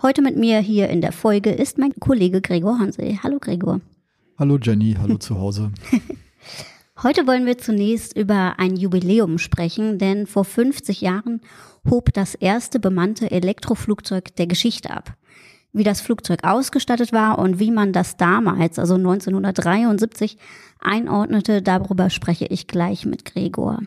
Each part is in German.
Heute mit mir hier in der Folge ist mein Kollege Gregor Hansel. Hallo Gregor. Hallo Jenny, hallo zu Hause. Heute wollen wir zunächst über ein Jubiläum sprechen, denn vor 50 Jahren hob das erste bemannte Elektroflugzeug der Geschichte ab. Wie das Flugzeug ausgestattet war und wie man das damals, also 1973, einordnete, darüber spreche ich gleich mit Gregor.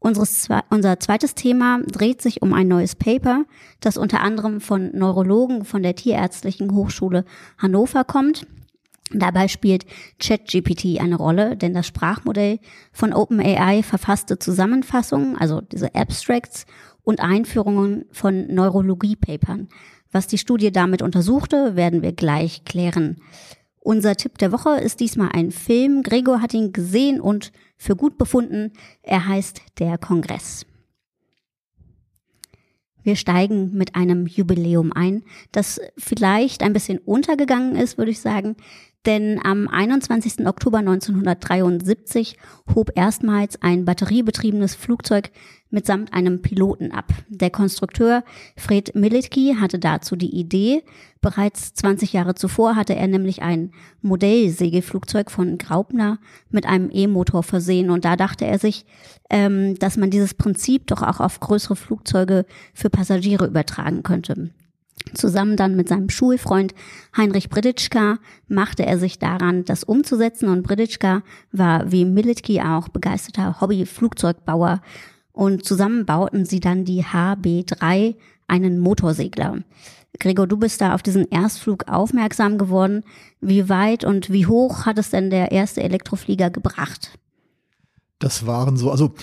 Unseres, unser zweites Thema dreht sich um ein neues Paper, das unter anderem von Neurologen von der Tierärztlichen Hochschule Hannover kommt. Dabei spielt ChatGPT eine Rolle, denn das Sprachmodell von OpenAI verfasste Zusammenfassungen, also diese Abstracts und Einführungen von Neurologie-Papern. Was die Studie damit untersuchte, werden wir gleich klären. Unser Tipp der Woche ist diesmal ein Film. Gregor hat ihn gesehen und für gut befunden. Er heißt Der Kongress. Wir steigen mit einem Jubiläum ein, das vielleicht ein bisschen untergegangen ist, würde ich sagen, denn am 21. Oktober 1973 hob erstmals ein batteriebetriebenes Flugzeug mitsamt einem Piloten ab. Der Konstrukteur Fred Militki hatte dazu die Idee. Bereits 20 Jahre zuvor hatte er nämlich ein Modellsegelflugzeug von Graupner mit einem E-Motor versehen und da dachte er sich, ähm, dass man dieses Prinzip doch auch auf größere Flugzeuge für Passagiere übertragen könnte. Zusammen dann mit seinem Schulfreund Heinrich Briditschka machte er sich daran, das umzusetzen und Briditschka war wie Militki auch begeisterter Hobby-Flugzeugbauer und zusammen bauten sie dann die HB3, einen Motorsegler. Gregor, du bist da auf diesen Erstflug aufmerksam geworden. Wie weit und wie hoch hat es denn der erste Elektroflieger gebracht? Das waren so, also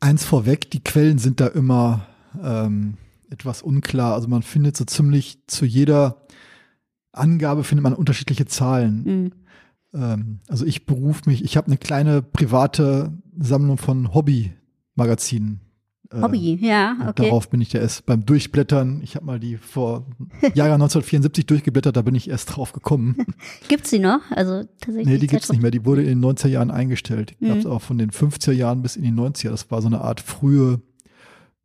eins vorweg, die Quellen sind da immer ähm, etwas unklar. Also man findet so ziemlich zu jeder Angabe findet man unterschiedliche Zahlen. Mhm. Ähm, also ich berufe mich, ich habe eine kleine private Sammlung von Hobby-Magazinen. Äh, Hobby, ja, okay. Darauf bin ich ja erst beim Durchblättern. Ich habe mal die vor Jahr 1974 durchgeblättert, da bin ich erst drauf gekommen. gibt's die noch? Also tatsächlich. Nee, die gibt's nicht mehr. Die wurde in den 90er Jahren eingestellt. Die mhm. gab's auch von den 50er Jahren bis in die 90er. Das war so eine Art frühe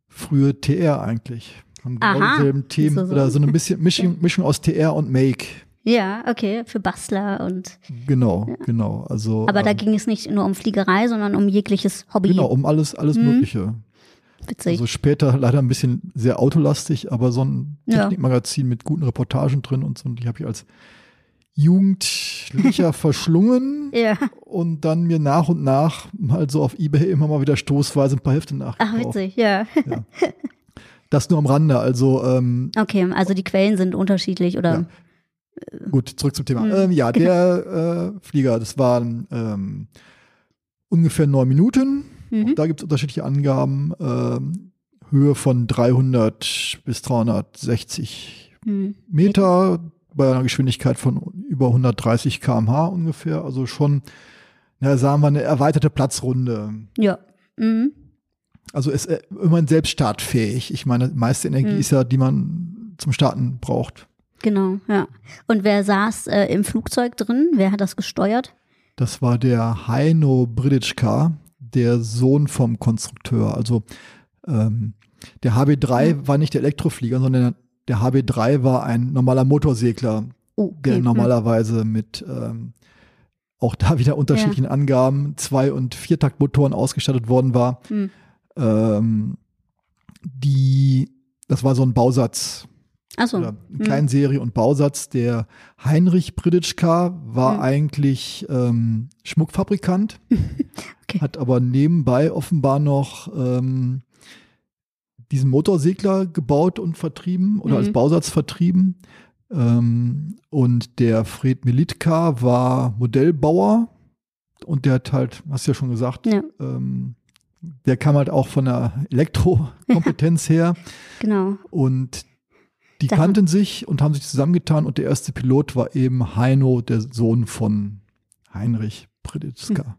frühe TR eigentlich. Haben genau dieselben Themen so, so. oder so eine bisschen Mischung, Mischung aus TR und Make. Ja, okay, für Bastler und. Genau, ja. genau. Also, Aber ähm, da ging es nicht nur um Fliegerei, sondern um jegliches Hobby. Genau, um alles, alles mhm. Mögliche. Witzig. Also später leider ein bisschen sehr autolastig, aber so ein Technikmagazin ja. mit guten Reportagen drin und so, und die habe ich als Jugendlicher verschlungen ja. und dann mir nach und nach mal so auf Ebay immer mal wieder stoßweise ein paar Hefte nachgekauft. Ach, witzig, ja. ja. Das nur am Rande, also ähm, Okay, also die Quellen sind unterschiedlich oder ja. Gut, zurück zum Thema. Mhm. Ähm, ja, der äh, Flieger, das waren ähm, ungefähr neun Minuten. Mhm. Da gibt es unterschiedliche Angaben. Ähm, Höhe von 300 bis 360 mhm. Meter bei einer Geschwindigkeit von über 130 km/h ungefähr. Also schon, na, sagen wir, eine erweiterte Platzrunde. Ja. Mhm. Also ist äh, immerhin selbst startfähig. Ich meine, meiste Energie mhm. ist ja, die man zum Starten braucht. Genau, ja. Und wer saß äh, im Flugzeug drin? Wer hat das gesteuert? Das war der Heino Briditschka, der Sohn vom Konstrukteur. Also ähm, der HB3 mhm. war nicht der Elektroflieger, sondern der HB3 war ein normaler Motorsegler, oh, okay. der normalerweise mit ähm, auch da wieder unterschiedlichen ja. Angaben, Zwei- und Viertaktmotoren ausgestattet worden war. Mhm. Ähm, die, das war so ein Bausatz. Ach so. Oder ein Kleinserie mhm. und Bausatz. Der Heinrich Briditschka war mhm. eigentlich ähm, Schmuckfabrikant, okay. hat aber nebenbei offenbar noch ähm, diesen Motorsegler gebaut und vertrieben oder mhm. als Bausatz vertrieben. Ähm, und der Fred Militka war Modellbauer und der hat halt, hast du ja schon gesagt, ja. ähm, der kam halt auch von der Elektrokompetenz her. Genau. Und Die Da- kannten sich und haben sich zusammengetan und der erste Pilot war eben Heino, der Sohn von Heinrich Preditzka.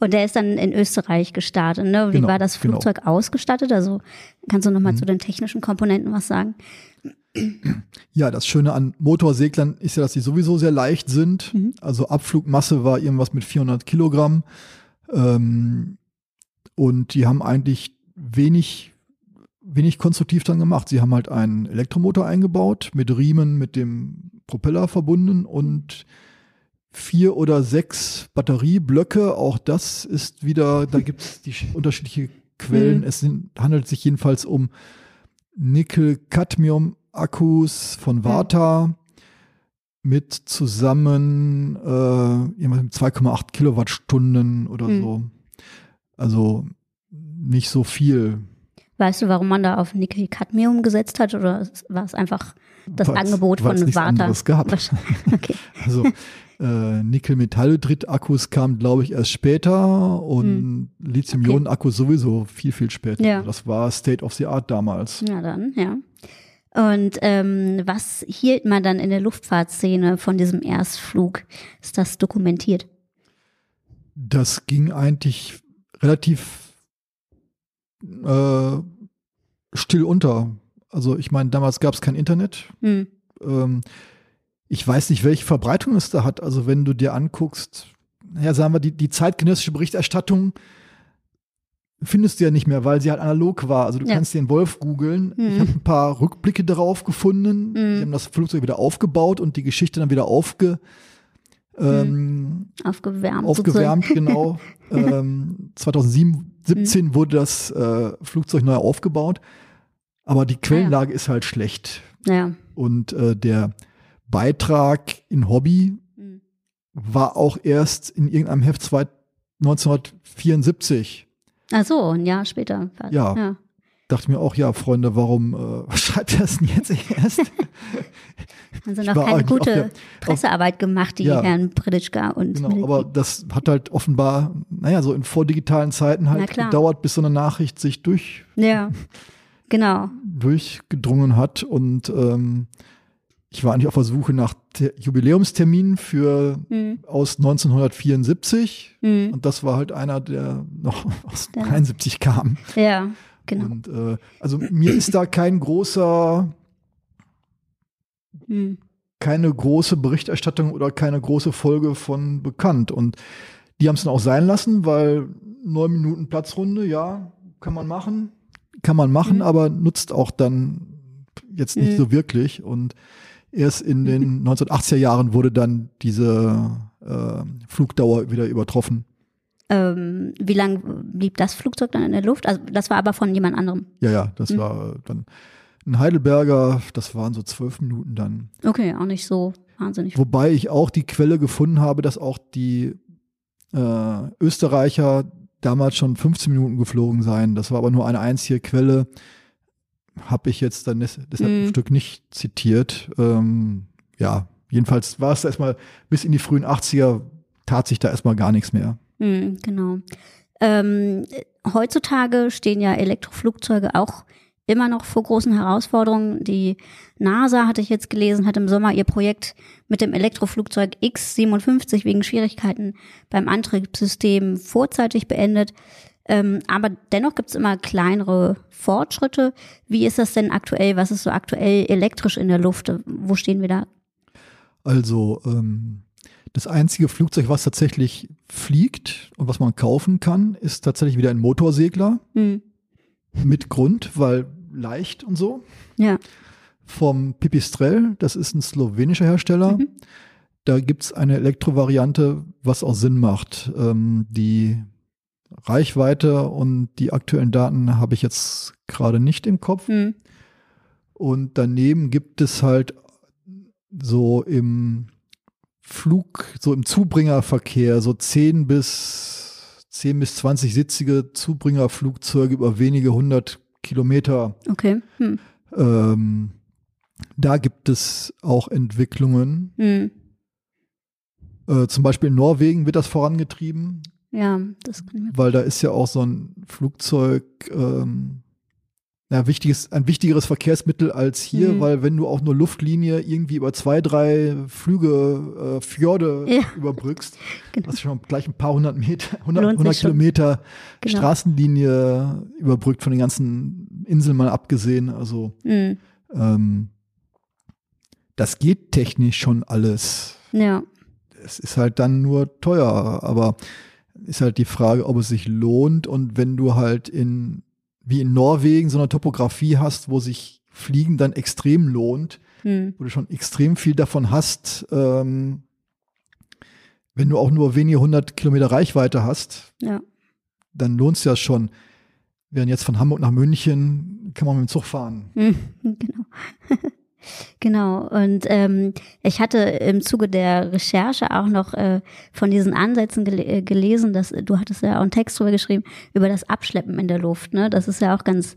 Und der ist dann in Österreich gestartet. Ne? Wie Genau, war das genau. Flugzeug ausgestattet? Also kannst du nochmal Mhm. zu den technischen Komponenten was sagen? Ja, das Schöne an Motorseglern ist ja, dass sie sowieso sehr leicht sind. Mhm. Also Abflugmasse war irgendwas mit 400 Kilogramm. Ähm, und die haben eigentlich wenig, wenig konstruktiv dann gemacht. Sie haben halt einen Elektromotor eingebaut, mit Riemen mit dem Propeller verbunden und vier oder sechs Batterieblöcke. Auch das ist wieder, da gibt es die sch- unterschiedliche Quellen. Mhm. Es sind, handelt sich jedenfalls um Nickel-Cadmium-Akkus von Varta mit zusammen äh, irgendwas mit 2,8 Kilowattstunden oder Mhm. so. Also nicht so viel. Weißt du, warum man da auf Nickel-Cadmium gesetzt hat? Oder war es einfach das Weil's- Angebot weil's von Warta? gab. Okay. Also äh, Nickel-Metallhydrid-Akkus kamen, glaube ich, erst später und Lithium-Ionen-Akkus sowieso viel, viel später. Hm. Ja. Das war State of the Art damals. Ja, dann, ja. Und ähm, was hielt man dann in der Luftfahrtszene von diesem Erstflug? Ist das dokumentiert? Das ging eigentlich relativ äh, still unter. Also ich meine, damals gab es kein Internet. Hm. Ähm, ich weiß nicht, welche Verbreitung es da hat. Also wenn du dir anguckst, ja, sagen wir, die, die zeitgenössische Berichterstattung findest du ja nicht mehr, weil sie halt analog war. Also du Ja. kannst den Wolf googeln. Mhm. Ich habe ein paar Rückblicke darauf gefunden. Mhm. Sie haben das Flugzeug wieder aufgebaut und die Geschichte dann wieder aufge, ähm, Aufgewärmt. aufgewärmt, genau. ähm, 2017 Mhm. wurde das äh, Flugzeug neu aufgebaut. Aber die Quellenlage ist halt schlecht. Ja. Und äh, der Beitrag in Hobby Hm. war auch erst in irgendeinem Heft zwei- 1974. Ach so, ein Jahr später. Ja. ja. Dachte mir auch, ja, Freunde, warum äh, schreibt er es denn jetzt erst? Also noch keine gute der- Pressearbeit gemacht, die Ja. Herrn Pritschka und genau, aber das hat halt offenbar, naja, so in vordigitalen Zeiten halt gedauert, bis so eine Nachricht sich durch, Ja, genau. durchgedrungen hat. Und ähm, ich war eigentlich auf der Suche nach Te- Jubiläumsterminen für Hm. aus 1974. Hm. Und das war halt einer, der noch aus Der- 73 kam. Ja, genau. Und äh, also mir ist da kein großer, Hm. keine große Berichterstattung oder keine große Folge von bekannt. Und die haben es dann auch sein lassen, weil neun Minuten Platzrunde, ja, kann man machen, kann man machen, Mhm. aber nutzt auch dann jetzt nicht Mhm. so wirklich. Und erst in den 1980er Jahren wurde dann diese äh, Flugdauer wieder übertroffen. Ähm, wie lang blieb das Flugzeug dann in der Luft? Also das war aber von jemand anderem. Ja, ja, das Mhm. war dann ein Heidelberger, das waren so zwölf Minuten dann. Okay, auch nicht so wahnsinnig. Wobei ich auch die Quelle gefunden habe, dass auch die äh, Österreicher damals schon 15 Minuten geflogen seien. Das war aber nur eine einzige Quelle. Habe ich jetzt dann des, deshalb Mhm. ein Stück nicht zitiert. Ähm, ja, jedenfalls war es erstmal bis in die frühen 80er tat sich da erstmal gar nichts mehr. Hm, genau. Ähm, heutzutage stehen ja Elektroflugzeuge auch immer noch vor großen Herausforderungen. Die NASA, hatte ich jetzt gelesen, hat im Sommer ihr Projekt mit dem Elektroflugzeug X-57 wegen Schwierigkeiten beim Antriebssystem vorzeitig beendet. Ähm, aber dennoch gibt es immer kleinere Fortschritte. Wie ist das denn aktuell? Was ist so aktuell elektrisch in der Luft? Wo stehen wir da? Also ähm, das einzige Flugzeug, was tatsächlich fliegt und was man kaufen kann, ist tatsächlich wieder ein Motorsegler Hm. mit Grund, weil leicht und so. Ja. Vom Pipistrel, das ist ein slowenischer Hersteller. Mhm. Da gibt es eine Elektrovariante, was auch Sinn macht. Ähm, die Reichweite und die aktuellen Daten habe ich jetzt gerade nicht im Kopf. Hm. Und daneben gibt es halt so im Flug, so im Zubringerverkehr, so 10 bis 10 bis 20 sitzige Zubringerflugzeuge über wenige hundert Kilometer. Okay. Hm. Ähm, da gibt es auch Entwicklungen. Hm. Äh, zum Beispiel in Norwegen wird das vorangetrieben, Ja, das kann ich mir weil da ist ja auch so ein Flugzeug, ähm, ja, wichtiges, ein wichtigeres Verkehrsmittel als hier, Mhm. weil wenn du auch nur Luftlinie irgendwie über zwei, drei Flüge, äh, Fjorde Ja. überbrückst, Genau. hast du schon gleich ein paar hundert Meter, hundert, Lohnt sich hundert schon. Kilometer Genau. Straßenlinie überbrückt von den ganzen Inseln mal abgesehen. Also Mhm. ähm, das geht technisch schon alles. Ja. Es ist halt dann nur teuer, aber ist halt die Frage, ob es sich lohnt und wenn du halt in, wie in Norwegen, so eine Topografie hast, wo sich Fliegen dann extrem lohnt, Mhm. wo du schon extrem viel davon hast, ähm, wenn du auch nur wenige hundert Kilometer Reichweite hast, Ja. dann lohnt es ja schon. Während jetzt von Hamburg nach München kann man mit dem Zug fahren. Mhm, Genau. genau. Und ähm, ich hatte im Zuge der Recherche auch noch äh, von diesen Ansätzen gele äh, gelesen, dass du hattest ja auch einen Text drüber geschrieben über das Abschleppen in der Luft. Ne? Das ist ja auch ganz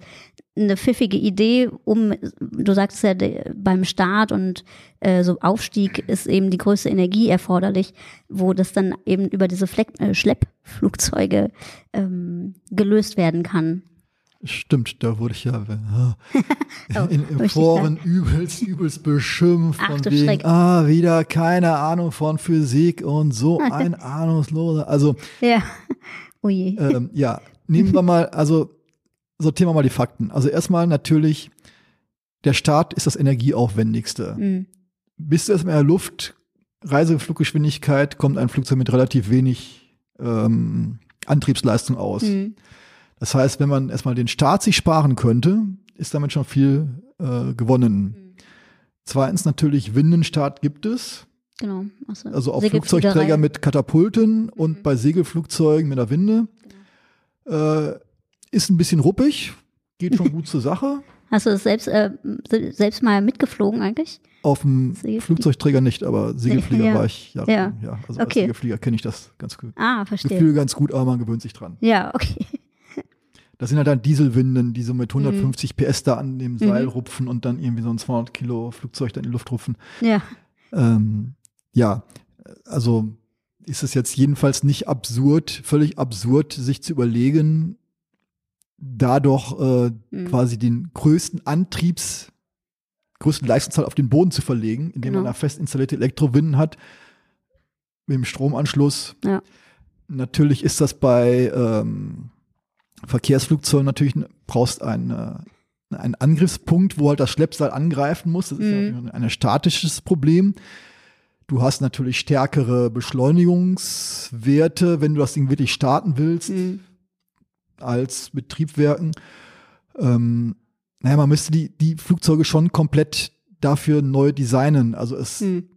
eine pfiffige Idee, um, du sagst ja, beim Start und äh, so Aufstieg ist eben die größte Energie erforderlich, wo das dann eben über diese Fleck, äh, Schleppflugzeuge ähm, gelöst werden kann. Stimmt, da wurde ich ja äh, Oh, in, in Foren übelst, übelst beschimpft Ach, von wegen, Schreck. ah, wieder keine Ahnung von Physik und so ein ahnungsloser. Also Ja. Ui. ähm, ja, nehmen wir mal, also sortieren wir mal die Fakten. Also erstmal natürlich, der Start ist das energieaufwendigste. Mhm. Bist du erstmal in der Luft, Reisefluggeschwindigkeit, kommt ein Flugzeug mit relativ wenig ähm, Antriebsleistung aus. Mhm. Das heißt, wenn man erstmal den Start sich sparen könnte, ist damit schon viel äh, gewonnen. Mhm. Zweitens natürlich Windenstart gibt es, Genau. Also, also auf Segelfliegerei. Flugzeugträger mit Katapulten und Mhm. bei Segelflugzeugen mit der Winde. Äh, ist ein bisschen ruppig, geht schon gut zur Sache. Hast du das selbst, äh, se- selbst mal mitgeflogen eigentlich? Auf dem Flugzeugträger nicht, aber Segelflieger Ja. war ich ja. Ja. ja also Okay. als Segelflieger kenne ich das ganz gut. Ah, verstehe. Gefühl ganz gut, aber man gewöhnt sich dran. Ja, okay. Das sind halt dann Dieselwinden, die so Mhm. mit 150 PS da an dem Seil rupfen und dann irgendwie so ein 200 Kilo Flugzeug dann in die Luft rupfen. Ja. Ähm, ja, also ist es jetzt jedenfalls nicht absurd, völlig absurd, sich zu überlegen, da doch äh, Mhm. quasi den größten Antriebs, größten Leistungszahl auf den Boden zu verlegen, indem man Genau. da fest installierte Elektrowinden hat mit dem Stromanschluss. Ja. Natürlich ist das bei ähm, Verkehrsflugzeugen natürlich, brauchst einen, äh, einen Angriffspunkt, wo halt das Schleppseil angreifen muss. Das ist Mhm. ja ein statisches Problem. Du hast natürlich stärkere Beschleunigungswerte, wenn du das Ding wirklich starten willst, Mhm. als mit Triebwerken. Ähm, naja, man müsste die, die Flugzeuge schon komplett dafür neu designen. Also es Mhm.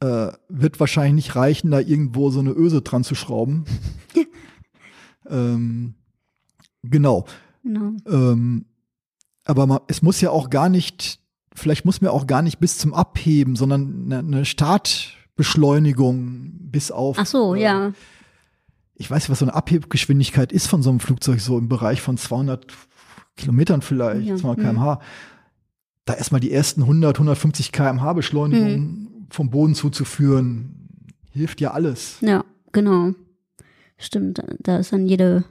äh, wird wahrscheinlich nicht reichen, da irgendwo so eine Öse dran zu schrauben. ähm, genau. Genau. Ähm, aber man, es muss ja auch gar nicht, vielleicht muss man auch gar nicht bis zum Abheben, sondern eine, eine Startbeschleunigung bis auf. Ach so, äh, ja. Ich weiß nicht, was so eine Abhebgeschwindigkeit ist von so einem Flugzeug, so im Bereich von 200 Kilometern vielleicht, Ja, 200 hm. km/h. Da erstmal die ersten 100, 150 km/h Beschleunigung Hm. vom Boden zuzuführen, hilft ja alles. Ja, genau. Stimmt, da ist dann jede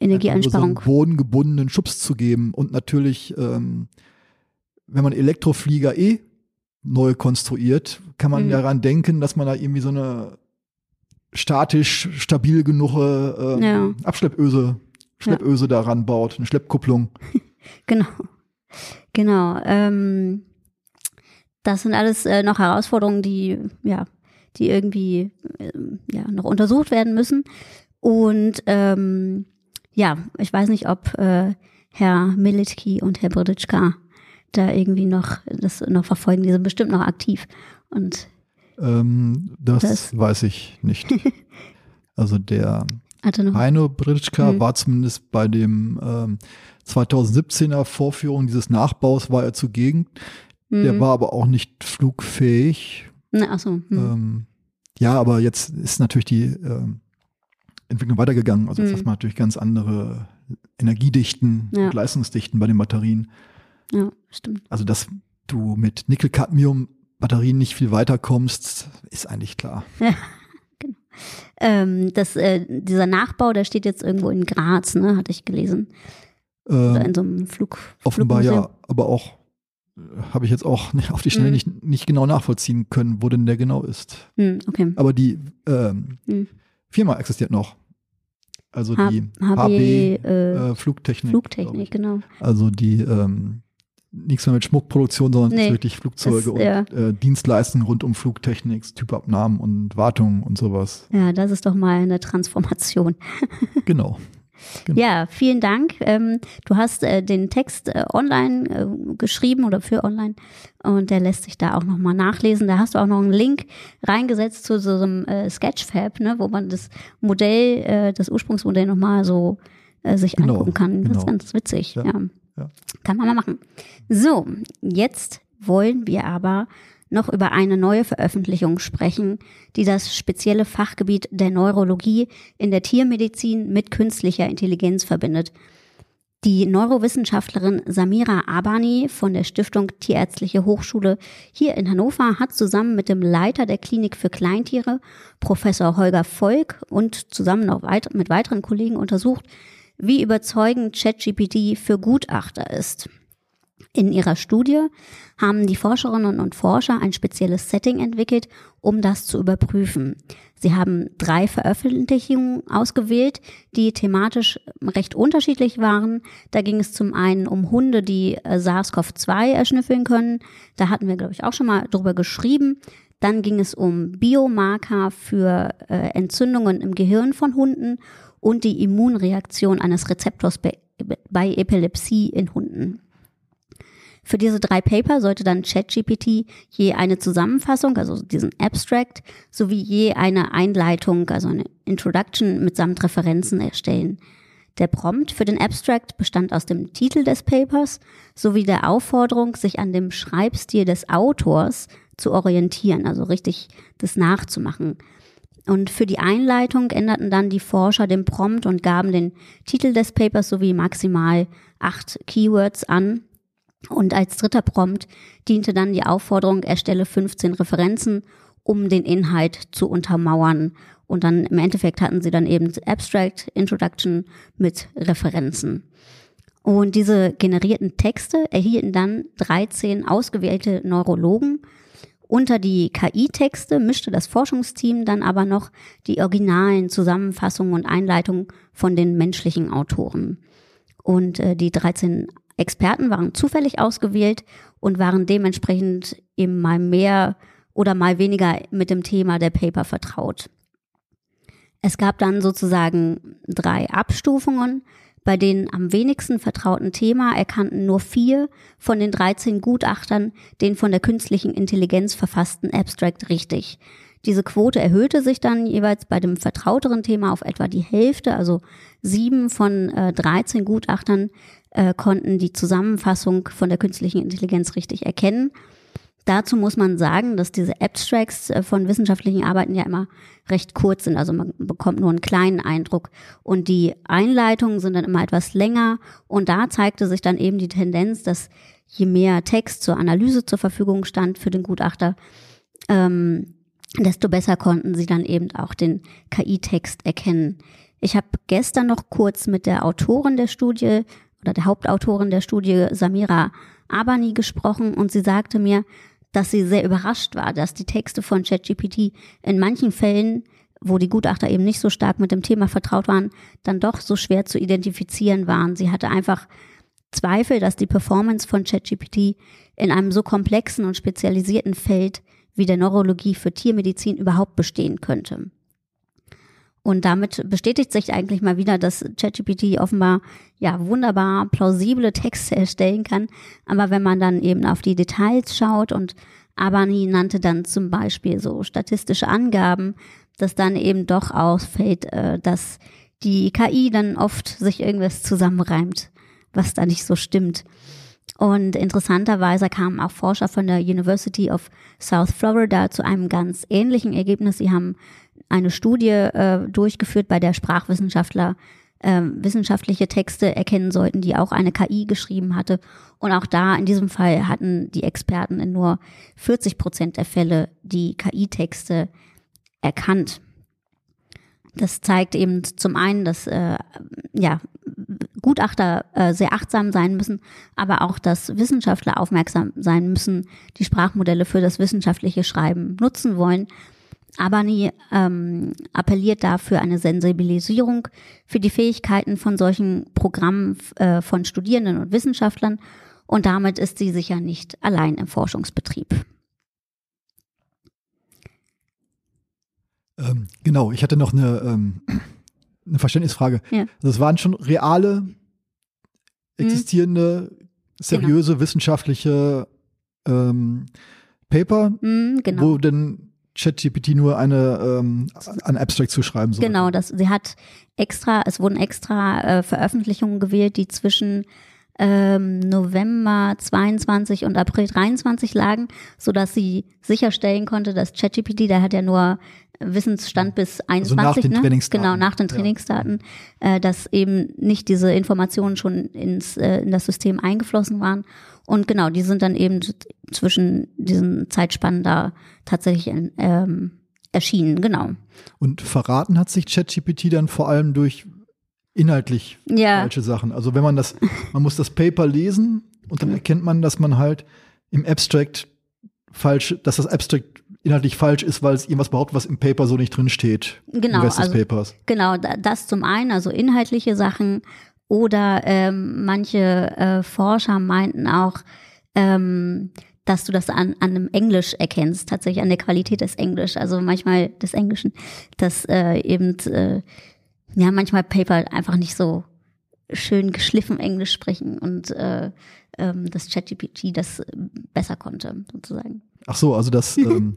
Energieeinsparung. So einen bodengebundenen Schubs zu geben und natürlich, ähm, wenn man Elektroflieger eh neu konstruiert, kann man Mhm. daran denken, dass man da irgendwie so eine statisch stabil genug ähm, Ja. Abschleppöse, Schleppöse daran baut, eine Schleppkupplung. Genau. Genau. Ähm, das sind alles äh, noch Herausforderungen, die, ja, die irgendwie ähm, ja, noch untersucht werden müssen. Und ähm, ja, ich weiß nicht, ob äh, Herr Militki und Herr Broditschka da irgendwie noch das noch verfolgen. Die sind bestimmt noch aktiv. Und Ähm, das, Das- weiß ich nicht. also der. Heino Britschka Mhm. war zumindest bei dem ähm, 2017er Vorführung dieses Nachbaus war er zugegen. Der Mhm. war aber auch nicht flugfähig. Na, ach so. Hm. Ähm, ja, aber jetzt ist natürlich die ähm, Entwicklung weitergegangen. Also jetzt Mhm. hat man natürlich ganz andere Energiedichten Ja. und Leistungsdichten bei den Batterien. Ja, stimmt. Also dass du mit Nickel-Cadmium-Batterien nicht viel weiterkommst, ist eigentlich klar. Ähm, das, äh, dieser Nachbau, der steht jetzt irgendwo in Graz, ne, hatte ich gelesen. Oder Äh, in so einem Flug, offenbar Flugmuseum. ja, aber auch äh, habe ich jetzt auch nicht- auf die Schnelle Mhm. nicht, nicht genau nachvollziehen können, wo denn der genau ist. Hm, okay. Aber die ähm, Hm. Firma existiert noch. Also H- die HB, äh, äh, Flugtechnik. Flugtechnik, genau. Also die ähm, nichts mehr mit Schmuckproduktion, sondern Nee, wirklich Flugzeuge das- und ja. äh, Dienstleistungen rund um Flugtechnik, Typabnahmen und Wartung und sowas. Ja, das ist doch mal eine Transformation. Genau. Genau. Ja, vielen Dank. Ähm, du hast äh, den Text äh, online äh, geschrieben oder für online und der lässt sich da auch nochmal nachlesen. Da hast du auch noch einen Link reingesetzt zu so einem Sketchfab, ne, wo man das Modell, das Ursprungsmodell nochmal so sich Genau, angucken kann. Das ist genau. ganz witzig. Ja. Ja, ja. Kann man mal machen. So, jetzt wollen wir aber noch über eine neue Veröffentlichung sprechen, die das spezielle Fachgebiet der Neurologie in der Tiermedizin mit künstlicher Intelligenz verbindet. Die Neurowissenschaftlerin Samira Abani von der Stiftung Tierärztliche Hochschule hier in Hannover hat zusammen mit dem Leiter der Klinik für Kleintiere, Professor Holger Volk, und zusammen noch weit mit weiteren Kollegen untersucht, wie überzeugend ChatGPT für Gutachter ist. In ihrer Studie haben die Forscherinnen und Forscher ein spezielles Setting entwickelt, um das zu überprüfen. Sie haben drei Veröffentlichungen ausgewählt, die thematisch recht unterschiedlich waren. Da ging es zum einen um Hunde, die äh, SARS-CoV-2 erschnüffeln können. Da hatten wir, glaube ich, auch schon mal drüber geschrieben. Dann ging es um Biomarker für äh, Entzündungen im Gehirn von Hunden und die Immunreaktion eines Rezeptors bei, bei Epilepsie in Hunden. Für diese drei Paper sollte dann ChatGPT je eine Zusammenfassung, also diesen Abstract, sowie je eine Einleitung, also eine Introduction mitsamt Referenzen erstellen. Der Prompt für den Abstract bestand aus dem Titel des Papers sowie der Aufforderung, sich an dem Schreibstil des Autors zu orientieren, also richtig das nachzumachen. Und für die Einleitung änderten dann die Forscher den Prompt und gaben den Titel des Papers sowie maximal acht Keywords an, und als dritter Prompt diente dann die Aufforderung, erstelle 15 Referenzen, um den Inhalt zu untermauern. Und dann im Endeffekt hatten sie dann eben Abstract, Introduction mit Referenzen. Und diese generierten Texte erhielten dann 13 ausgewählte Neurologen. Unter die KI-Texte mischte das Forschungsteam dann aber noch die originalen Zusammenfassungen und Einleitungen von den menschlichen Autoren. Und äh, die 13 Experten waren zufällig ausgewählt und waren dementsprechend eben mal mehr oder mal weniger mit dem Thema der Paper vertraut. Es gab dann sozusagen drei Abstufungen. Bei den am wenigsten vertrauten Thema erkannten nur vier von den 13 Gutachtern den von der künstlichen Intelligenz verfassten Abstract richtig. Diese Quote erhöhte sich dann jeweils bei dem vertrauteren Thema auf etwa die Hälfte, also sieben von äh, 13 Gutachtern äh, konnten die Zusammenfassung von der künstlichen Intelligenz richtig erkennen. Dazu muss man sagen, dass diese Abstracts äh, von wissenschaftlichen Arbeiten ja immer recht kurz sind, also man bekommt nur einen kleinen Eindruck und die Einleitungen sind dann immer etwas länger und da zeigte sich dann eben die Tendenz, dass je mehr Text zur Analyse zur Verfügung stand für den Gutachter, ähm, desto besser konnten sie dann eben auch den KI-Text erkennen. Ich habe gestern noch kurz mit der Autorin der Studie oder der Hauptautorin der Studie, Samira Abani, gesprochen und sie sagte mir, dass sie sehr überrascht war, dass die Texte von ChatGPT in manchen Fällen, wo die Gutachter eben nicht so stark mit dem Thema vertraut waren, dann doch so schwer zu identifizieren waren. Sie hatte einfach Zweifel, dass die Performance von ChatGPT in einem so komplexen und spezialisierten Feld wie der Neurologie für Tiermedizin überhaupt bestehen könnte. Und damit bestätigt sich eigentlich mal wieder, dass ChatGPT offenbar ja wunderbar plausible Texte erstellen kann. Aber wenn man dann eben auf die Details schaut und Abani nannte dann zum Beispiel so statistische Angaben, dass dann eben doch ausfällt, äh, dass die KI dann oft sich irgendwas zusammenreimt, was da nicht so stimmt. Und interessanterweise kamen auch Forscher von der University of South Florida zu einem ganz ähnlichen Ergebnis. Sie haben eine Studie äh, durchgeführt, bei der Sprachwissenschaftler äh, wissenschaftliche Texte erkennen sollten, die auch eine KI geschrieben hatte. Und auch da in diesem Fall hatten die Experten in nur 40 Prozent der Fälle die KI-Texte erkannt. Das zeigt eben zum einen, dass äh, ja Gutachter äh, sehr achtsam sein müssen, aber auch, dass Wissenschaftler aufmerksam sein müssen, die Sprachmodelle für das wissenschaftliche Schreiben nutzen wollen. Abani ähm, appelliert dafür eine Sensibilisierung für die Fähigkeiten von solchen Programmen äh, von Studierenden und Wissenschaftlern und damit ist sie sicher nicht allein im Forschungsbetrieb. Ähm, genau, ich hatte noch eine, ähm, eine Verständnisfrage. Ja. Also es waren schon reale, existierende, seriöse wissenschaftliche ähm, Paper, Mhm, genau. wo denn ChatGPT nur eine ähm, ein Abstract zuschreiben soll. Genau, das, sie hat extra, es wurden extra äh, Veröffentlichungen gewählt, die zwischen ähm, November 22 und April 23 lagen, so dass sie sicherstellen konnte, dass ChatGPT, der hat ja nur Wissensstand bis 21, nach den ne? Trainingsdaten, genau nach den ja. Trainingsdaten, äh, dass eben nicht diese Informationen schon ins äh, in das System eingeflossen waren und genau, die sind dann eben zwischen diesen Zeitspannen da tatsächlich ähm, erschienen, genau. Und verraten hat sich ChatGPT dann vor allem durch inhaltlich Ja, falsche Sachen. Also wenn man das, man muss das Paper lesen und dann erkennt man, dass man halt im Abstract falsch, dass das Abstract inhaltlich falsch ist, weil es irgendwas behauptet, was im Paper so nicht drin steht. Genau, Im Rest also- des Papers. Genau, da- das zum einen, also inhaltliche Sachen oder ähm, manche äh, Forscher meinten auch, ähm, dass du das an, an einem Englisch erkennst, tatsächlich an der Qualität des Englisch, also manchmal des Englischen, dass äh, eben äh, ja manchmal Paper einfach nicht so schön geschliffen Englisch sprechen und äh, ähm, das ChatGPT das besser konnte, sozusagen. Ach so, also dass ähm,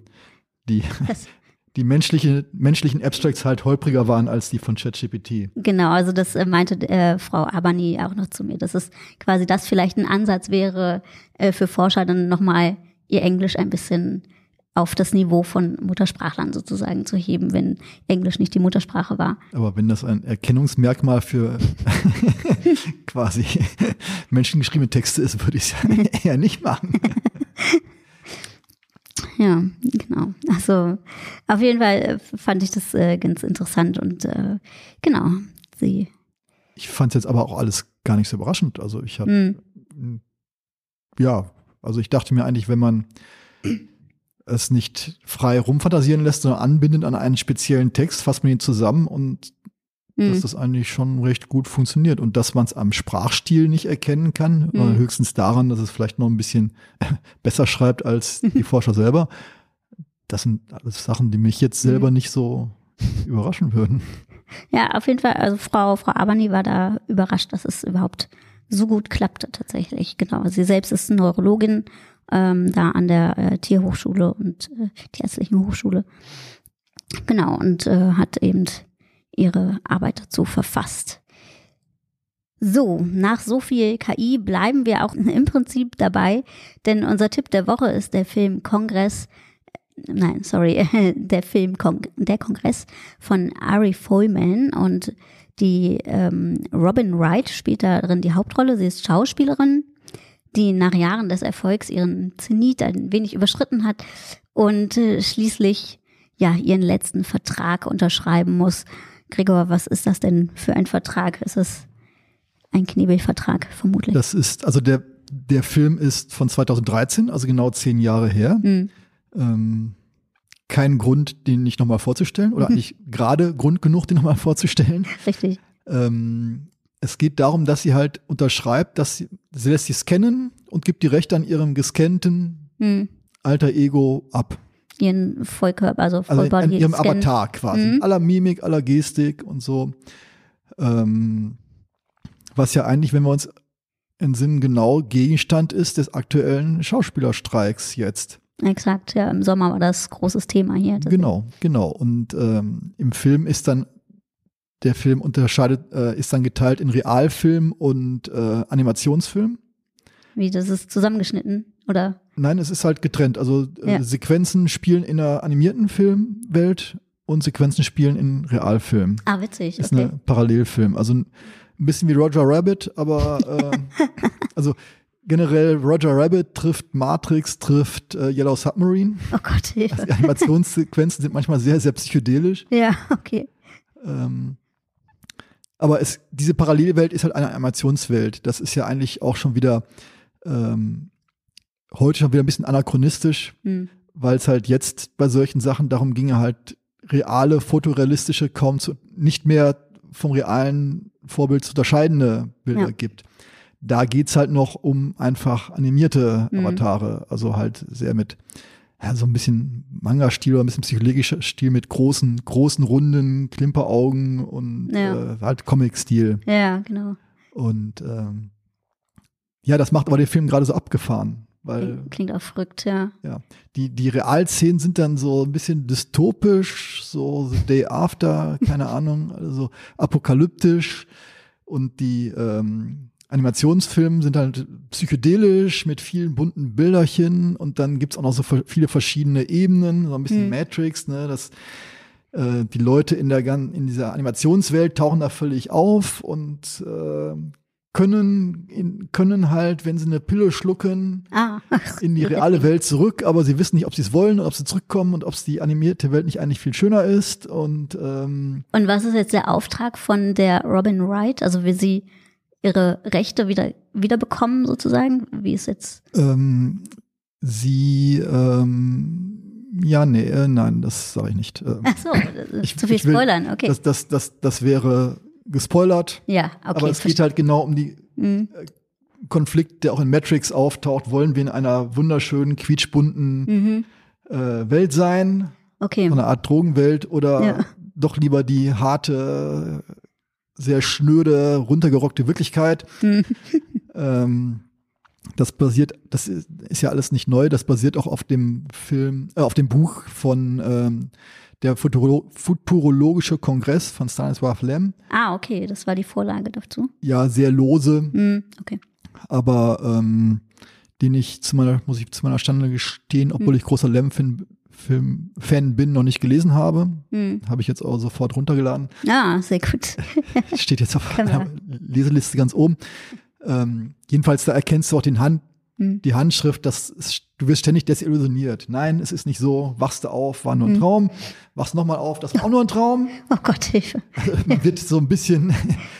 die, Das, die menschliche, menschlichen Abstracts halt holpriger waren als die von ChatGPT. Genau, also das äh, meinte äh, Frau Abani auch noch zu mir, dass es quasi das vielleicht ein Ansatz wäre äh, für Forscher, dann nochmal ihr Englisch ein bisschen auf das Niveau von Muttersprachlern sozusagen zu heben, wenn Englisch nicht die Muttersprache war. Aber wenn das ein Erkennungsmerkmal für quasi menschengeschriebene Texte ist, würde ich es eher nicht machen. Ja, genau. Also auf jeden Fall äh, fand ich das äh, ganz interessant und äh, genau, sie. Ich fand es jetzt aber auch alles gar nicht so überraschend. Also ich hatte, Hm, ja, also ich dachte mir eigentlich, wenn man es nicht frei rumfantasieren lässt, sondern anbindet an einen speziellen Text, fasst man ihn zusammen und hm, dass das eigentlich schon recht gut funktioniert und dass man es am Sprachstil nicht erkennen kann, Mhm. sondern höchstens daran, dass es vielleicht noch ein bisschen besser schreibt als die Forscher selber. Das sind alles Sachen, die mich jetzt selber Mhm. nicht so überraschen würden. Ja, auf jeden Fall, also Frau, Frau Abani war da überrascht, dass es überhaupt so gut klappte tatsächlich. Genau, sie selbst ist Neurologin ähm, da an der äh, Tierhochschule und äh, Tierärztlichen Hochschule. Genau, und äh, hat eben ihre Arbeit dazu verfasst. So, nach so viel KI bleiben wir auch im Prinzip dabei, denn unser Tipp der Woche ist der Film Kongress, äh, nein, sorry, der Film Kong Der Kongress von Ari Folman und die ähm, Robin Wright spielt darin die Hauptrolle. Sie ist Schauspielerin, die nach Jahren des Erfolgs ihren Zenit ein wenig überschritten hat und äh, schließlich ja ihren letzten Vertrag unterschreiben muss. Gregor, was ist das denn für ein Vertrag? Ist es ein Knebelvertrag vermutlich? Das ist, also der, der Film ist von 2013, also genau zehn Jahre her. Hm, Ähm, kein Grund, den nicht nochmal vorzustellen oder eigentlich gerade Grund genug, den nochmal vorzustellen. richtig. Ähm, es geht darum, dass sie halt unterschreibt, dass sie, sie lässt sich scannen und gibt die Rechte an ihrem gescannten Hm. alter Ego ab. Ihren Vollkörper, also Also an Vollbody ihrem Scan. Avatar quasi. Mhm. Aller Mimik, aller Gestik und so. Ähm, was ja eigentlich, wenn wir uns in Sinn genau Gegenstand ist des aktuellen Schauspielerstreiks jetzt. Exakt, ja, im Sommer war das großes Thema hier. Genau, genau. Und ähm, im Film ist dann der Film unterscheidet, äh, ist dann geteilt in Realfilm und äh, Animationsfilm. Wie, das ist zusammengeschnitten, oder? Nein, es ist halt getrennt. Also äh, Ja. Sequenzen spielen in der animierten Filmwelt und Sequenzen spielen in Realfilm. Ah, witzig, Ist okay. eine Parallelfilm. Also ein bisschen wie Roger Rabbit, aber äh, also generell Roger Rabbit trifft Matrix, trifft äh, Yellow Submarine. Oh Gott, Hilfe. Die Animationssequenzen sind manchmal sehr, sehr psychedelisch. Ja, okay. Ähm, Aber es, diese Parallelwelt ist halt eine Animationswelt. Das ist ja eigentlich auch schon wieder ähm, heute schon wieder ein bisschen anachronistisch, Hm. weil es halt jetzt bei solchen Sachen darum ginge, halt reale, fotorealistische, kaum zu, nicht mehr vom realen Vorbild zu unterscheidende Bilder Ja. gibt. Da geht's halt noch um einfach animierte Mhm. Avatare, also halt sehr mit ja, so ein bisschen Manga-Stil oder ein bisschen psychologischer Stil mit großen, großen, runden Klimperaugen und Ja. äh, halt Comic-Stil. Ja, genau. Und ähm, ja, das macht aber den Film gerade so abgefahren, weil Klingt, auch verrückt, ja. ja, die, die Realszenen sind dann so ein bisschen dystopisch, so The Day After, keine Ahnung, also apokalyptisch und die ähm, Animationsfilme sind halt psychedelisch mit vielen bunten Bilderchen und dann gibt's auch noch so viele verschiedene Ebenen, so ein bisschen Hm. Matrix, ne, dass äh, die Leute in der in dieser Animationswelt tauchen da völlig auf und äh, können in, können halt, wenn sie eine Pille schlucken, Ah, in die reale Welt zurück, aber sie wissen nicht, ob sie es wollen oder ob sie zurückkommen und ob es die animierte Welt nicht eigentlich viel schöner ist. Und ähm, Und was ist jetzt der Auftrag von der Robin Wright? Also will sie ihre Rechte wieder, wieder bekommen sozusagen? Wie ist jetzt? ähm, sie, ähm, ja, nee, äh, nein, das sage ich nicht. Ähm, Ach so, Ich- zu viel spoilern, okay. das, das, das, das wäre gespoilert, ja, okay. aber es geht halt genau um die Mhm. Konflikt, der auch in Matrix auftaucht. Wollen wir in einer wunderschönen, quietschbunten Mhm. äh, Welt sein? Okay. so eine Art Drogenwelt oder Ja. doch lieber die harte, sehr schnöde, runtergerockte Wirklichkeit. Mhm. ähm, das basiert, das ist, ist ja alles nicht neu, das basiert auch auf dem Film, äh, auf dem Buch von ähm, der Futuro Futurologische Kongress von Stanisław Lem. Ah, okay, das war die Vorlage dazu. Ja, sehr lose, Mhm. Okay. aber ähm, den ich zu meiner, muss ich zu meiner Stande gestehen, Hm. obwohl ich großer Lem-Fan Film, Fan bin, noch nicht gelesen habe. Mhm. Habe ich jetzt auch sofort runtergeladen. Ah, sehr gut. Steht jetzt auf meiner Leseliste ganz oben. Ähm, jedenfalls, da erkennst du auch den Hand, Mhm. die Handschrift, das ist, du wirst ständig desillusioniert. Nein, es ist nicht so, wachst du auf, war nur Hm. ein Traum, wachst nochmal auf, das war auch nur ein Traum. Oh Gott, Hilfe. Man wird so ein bisschen,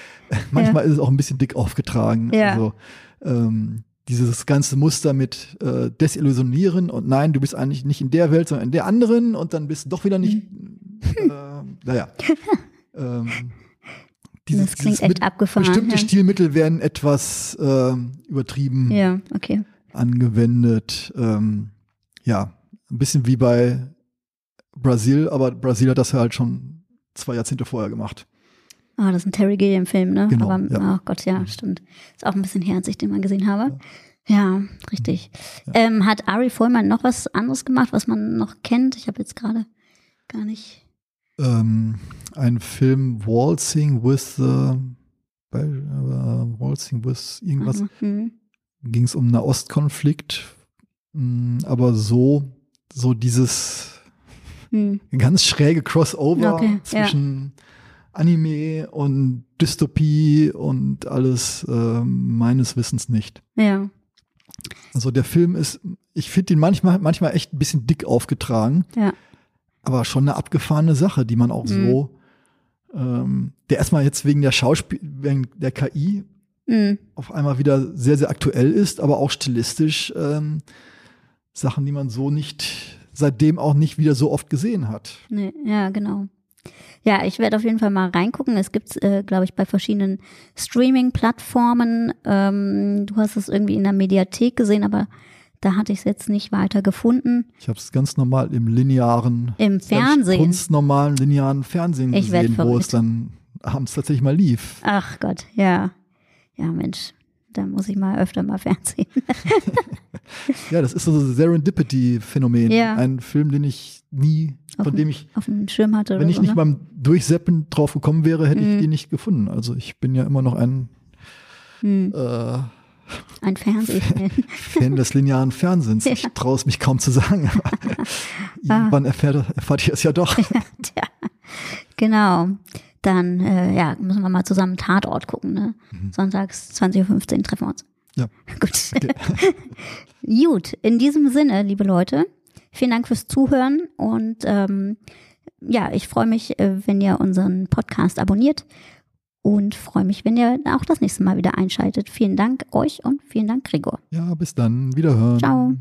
manchmal ist es auch ein bisschen dick aufgetragen. Ja. Also, ähm, dieses ganze Muster mit äh, Desillusionieren und nein, du bist eigentlich nicht in der Welt, sondern in der anderen und dann bist du doch wieder nicht. Hm. Äh, naja. ähm, dieses, das klingt dieses echt abgefahren. bestimmte ja. Stilmittel werden etwas ähm, übertrieben ja, okay. Angewendet. Ähm, ja, ein bisschen wie bei Brasil, aber Brasil hat das ja halt schon zwei Jahrzehnte vorher gemacht. Ah, das ist ein Terry Gilliam-Film, ne? Genau, Aber, ja. oh Gott, ja, stimmt. Ist auch ein bisschen her, als ich den mal gesehen habe. Ja, richtig. Ähm, hat Ari Vollmann noch was anderes gemacht, was man noch kennt? Ich habe jetzt gerade gar nicht. ähm, ein Film Waltzing with the bei, äh, Waltzing with irgendwas Mhm. Ging es um einen Ostkonflikt, mh, aber so so dieses Hm. ganz schräge Crossover Okay, ja. zwischen Anime und Dystopie und alles ähm, meines Wissens nicht. Ja. Also der Film ist, ich finde ihn manchmal manchmal echt ein bisschen dick aufgetragen. Ja. aber schon eine abgefahrene Sache, die man auch Mhm. so, ähm, der erstmal jetzt wegen der Schauspiel, wegen der KI Hm. auf einmal wieder sehr, sehr aktuell ist, aber auch stilistisch ähm, Sachen, die man so nicht, seitdem auch nicht wieder so oft gesehen hat. Nee, ja, genau. Ja, ich werde auf jeden Fall mal reingucken. Es gibt, äh, glaube ich, bei verschiedenen Streaming-Plattformen. Ähm, du hast es irgendwie in der Mediathek gesehen, aber da hatte ich es jetzt nicht weiter gefunden. Ich habe es ganz normal im linearen, Im Fernsehen. kunstnormalen linearen Fernsehen gesehen, wo es dann abends tatsächlich mal lief. Ach Gott, ja. Ja, Mensch, da muss ich mal öfter mal Fernsehen. Ja, das ist so ein Serendipity-Phänomen. Ja. Ein Film, den ich nie, Auf von dem- ich Auf dem Schirm hatte Wenn ich so, nicht ne? beim Durchseppen drauf gekommen wäre, hätte Mhm. ich die nicht gefunden. Also ich bin ja immer noch ein Hm, äh, ein Fernsehfan. Fan des linearen Fernsehens. Ich Ja. traue es mich kaum zu sagen. Aber Ah. erfährt, erfahrt ihr es ja doch. Tja, genau. Dann äh, ja, müssen wir mal zusammen Tatort gucken. Ne? Sonntags 20.15 Uhr treffen wir uns. Ja. Gut. Gut, in diesem Sinne, liebe Leute, vielen Dank fürs Zuhören und ähm, ja, ich freue mich, äh, wenn ihr unseren Podcast abonniert und freue mich, wenn ihr auch das nächste Mal wieder einschaltet. Vielen Dank euch und vielen Dank, Gregor. Ja, bis dann. Wiederhören. Ciao.